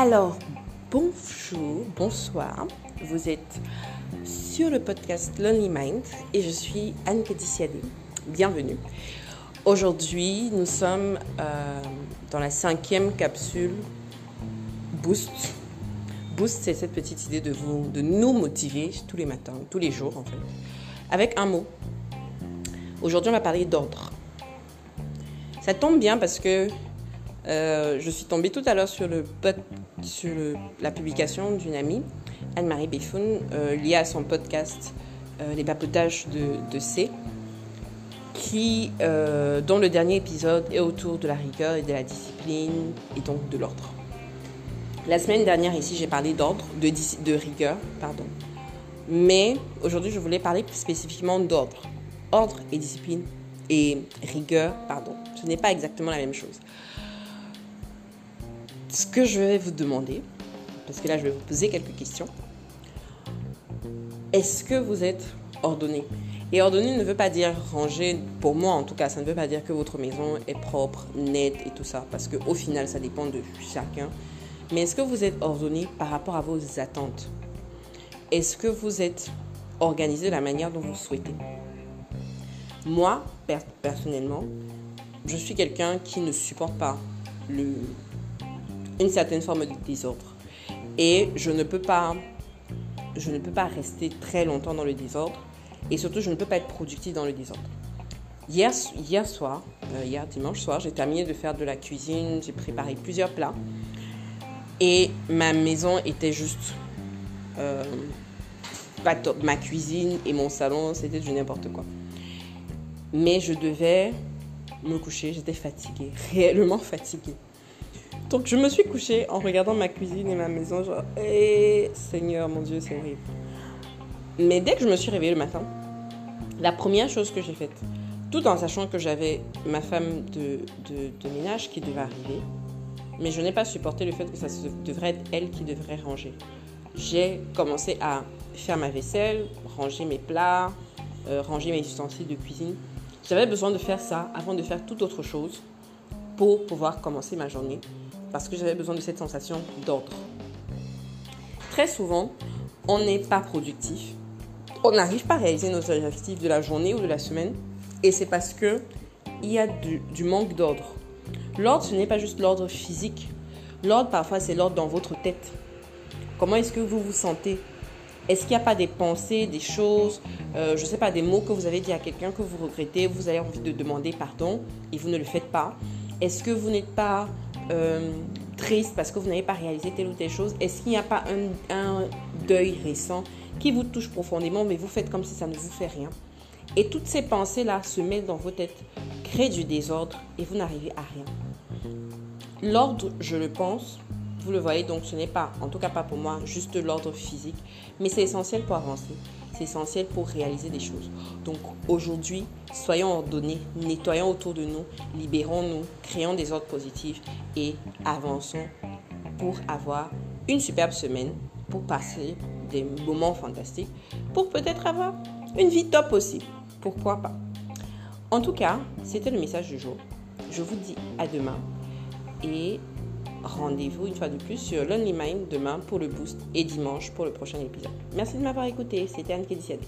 Alors, bonjour, bonsoir. Vous êtes sur le podcast Lonely Mind et je suis Anne Kédiciadé. Bienvenue. Aujourd'hui, nous sommes euh, dans la cinquième capsule Boost. Boost, c'est cette petite idée de, vous, de nous motiver tous les matins, tous les jours en fait, avec un mot. Aujourd'hui, on va parler d'ordre. Ça tombe bien parce que euh, je suis tombée tout à l'heure sur, la publication d'une amie, Anne-Marie Beffoun, euh, liée à son podcast euh, Les papotages de, C, qui, dont le dernier épisode est autour de la rigueur et de la discipline et donc de l'ordre. La semaine dernière, ici, j'ai parlé d'ordre, de, rigueur, pardon. Mais aujourd'hui, je voulais parler spécifiquement d'ordre. Ordre et discipline et rigueur, pardon, ce n'est pas exactement la même chose ce que je vais vous demander, parce que là je vais vous poser quelques questions, est-ce que vous êtes ordonné? Et ordonné ne veut pas dire rangé, pour moi en tout cas, ça ne veut pas dire que votre maison est propre, nette et tout ça, parce qu'au final ça dépend de chacun. Mais est-ce que vous êtes ordonné par rapport à vos attentes? Est-ce que vous êtes organisé de la manière dont vous souhaitez? Moi, personnellement, je suis quelqu'un qui ne supporte pas le, une certaine forme de désordre. Et je ne peux pas, je ne peux pas rester très longtemps dans le désordre. Et surtout, je ne peux pas être productif dans le désordre. Hier, hier soir, euh, hier dimanche soir, j'ai terminé de faire de la cuisine. J'ai préparé plusieurs plats. Et ma maison était juste euh. Ma cuisine et mon salon, c'était du n'importe quoi. Mais je devais me coucher. J'étais fatiguée, réellement fatiguée. Donc je me suis couchée en regardant ma cuisine et ma maison, genre, eh, Seigneur, mon Dieu, c'est horrible. Mais dès que je me suis réveillée le matin, la première chose que j'ai faite, tout en sachant que j'avais ma femme de, de, ménage qui devait arriver, mais je n'ai pas supporté le fait que ça devrait être elle qui devrait ranger. J'ai commencé à faire ma vaisselle, ranger mes plats, euh, ranger mes ustensiles de cuisine. J'avais besoin de faire ça avant de faire toute autre chose pour pouvoir commencer ma journée parce que j'avais besoin de cette sensation d'ordre. Très souvent, on n'est pas productif. On n'arrive pas à réaliser nos objectifs de la journée ou de la semaine. Et c'est parce que il y a du, manque d'ordre. L'ordre, ce n'est pas juste l'ordre physique. L'ordre, parfois, c'est l'ordre dans votre tête. Comment est-ce que vous vous sentez? Est-ce qu'il n'y a pas des pensées, des choses, euh, je ne sais pas, des mots que vous avez dit à quelqu'un que vous regrettez, vous avez envie de demander pardon et vous ne le faites pas? Est-ce que vous n'êtes pas euh, triste parce que vous n'avez pas réalisé telle ou telle chose Est-ce qu'il n'y a pas un, deuil récent qui vous touche profondément, mais vous faites comme si ça ne vous fait rien? Et toutes ces pensées-là se mettent dans vos têtes, créent du désordre et vous n'arrivez à rien. L'ordre, je le pense, vous le voyez, donc ce n'est pas, en tout cas pas pour moi, juste l'ordre physique, mais c'est essentiel pour avancer. C'est essentiel pour réaliser des choses. Donc aujourd'hui, soyons ordonnés, nettoyons autour de nous, libérons-nous, créons des ordres positifs et avançons pour avoir une superbe semaine, pour passer des moments fantastiques, pour peut-être avoir une vie top aussi. Pourquoi pas? En tout cas, c'était le message du jour. Je vous dis à demain et rendez-vous une fois de plus sur Lonely Mind demain pour le boost et dimanche pour le prochain épisode. Merci de m'avoir écouté, c'était Anne Kédiciadé.